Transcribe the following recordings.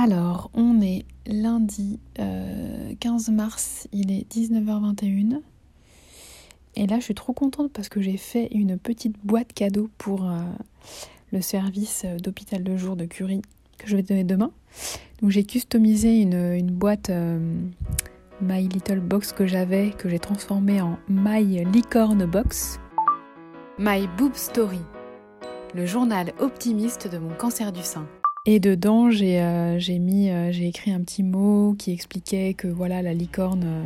Alors, on est lundi 15 mars, il est 19h21. Et là, je suis trop contente parce que j'ai fait une petite boîte cadeau pour le service d'hôpital de jour de Curie que je vais donner demain. Donc j'ai customisé une, boîte My Little Box que j'avais, que j'ai transformée en My Licorne Box. My Boob Story, le journal optimiste de mon cancer du sein. Et dedans, j'ai euh, mis, euh, j'ai écrit un petit mot qui expliquait que voilà, la licorne, euh,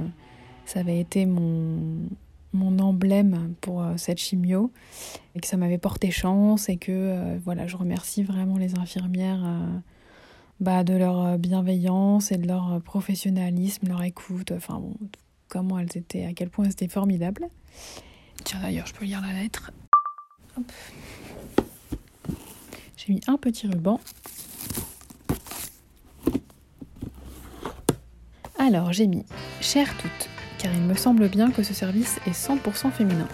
ça avait été mon, mon emblème pour cette chimio et que ça m'avait porté chance et que voilà, je remercie vraiment les infirmières bah, de leur bienveillance et de leur professionnalisme, leur écoute, enfin comment elles étaient, à quel point c'était formidable. Tiens d'ailleurs, je peux lire la lettre. J'ai mis un petit ruban. Alors j'ai mis Chère toutes, car il me semble bien que ce service est 100% féminin.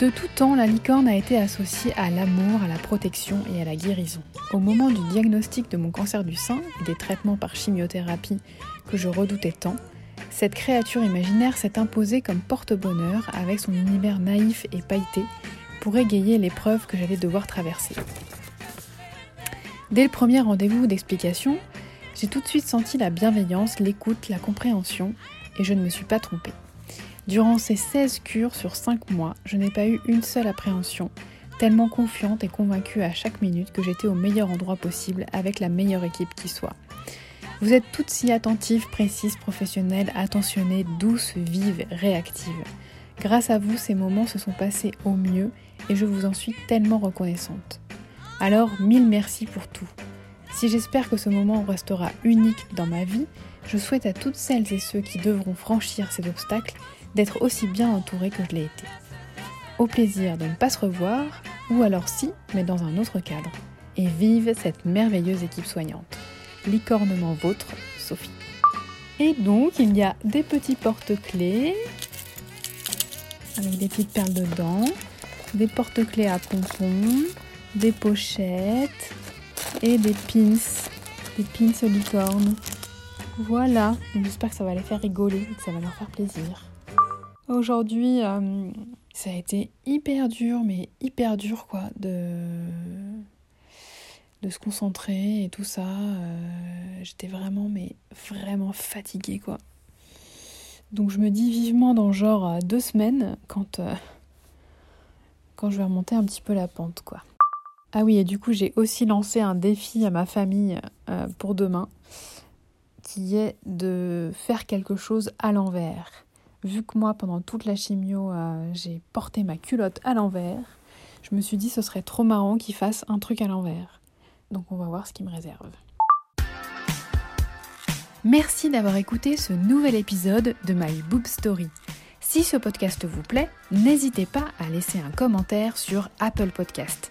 De tout temps, la licorne a été associée à l'amour, à la protection et à la guérison. Au moment du diagnostic de mon cancer du sein et des traitements par chimiothérapie que je redoutais tant, cette créature imaginaire s'est imposée comme porte-bonheur avec son univers naïf et pailleté pour égayer l'épreuve que j'allais devoir traverser. Dès le premier rendez-vous d'explication, j'ai tout de suite senti la bienveillance, l'écoute, la compréhension, et je ne me suis pas trompée. Durant ces 16 cures sur 5 mois, je n'ai pas eu une seule appréhension, tellement confiante et convaincue à chaque minute que j'étais au meilleur endroit possible avec la meilleure équipe qui soit. Vous êtes toutes si attentives, précises, professionnelles, attentionnées, douces, vives, réactives. Grâce à vous, ces moments se sont passés au mieux et je vous en suis tellement reconnaissante. Alors, mille merci pour tout. Si j'espère que ce moment restera unique dans ma vie, je souhaite à toutes celles et ceux qui devront franchir ces obstacles d'être aussi bien entourés que je l'ai été. Au plaisir de ne pas se revoir, ou alors si, mais dans un autre cadre. Et vive cette merveilleuse équipe soignante. Licornement vôtre, Sophie. Et donc, il y a des petits porte-clés avec des petites perles dedans, des porte-clés à pompons, des pochettes et des pins, des pins licorne. Voilà, j'espère que ça va les faire rigoler que ça va leur faire plaisir. Aujourd'hui, euh, ça a été hyper dur, mais hyper dur quoi, de, de se concentrer et tout ça. Euh, j'étais vraiment, mais vraiment fatiguée quoi. Donc je me dis vivement dans genre euh, deux semaines quand, quand je vais remonter un petit peu la pente quoi. Ah oui, et du coup j'ai aussi lancé un défi à ma famille pour demain qui est de faire quelque chose à l'envers vu que moi, pendant toute la chimio, euh, j'ai porté ma culotte à l'envers, je me suis dit ce serait trop marrant qu'il fasse un truc à l'envers. Donc on va voir ce qu'il me réserve. Merci d'avoir écouté ce nouvel épisode de My Boob Story. Si ce podcast vous plaît, n'hésitez pas à laisser un commentaire sur Apple Podcast.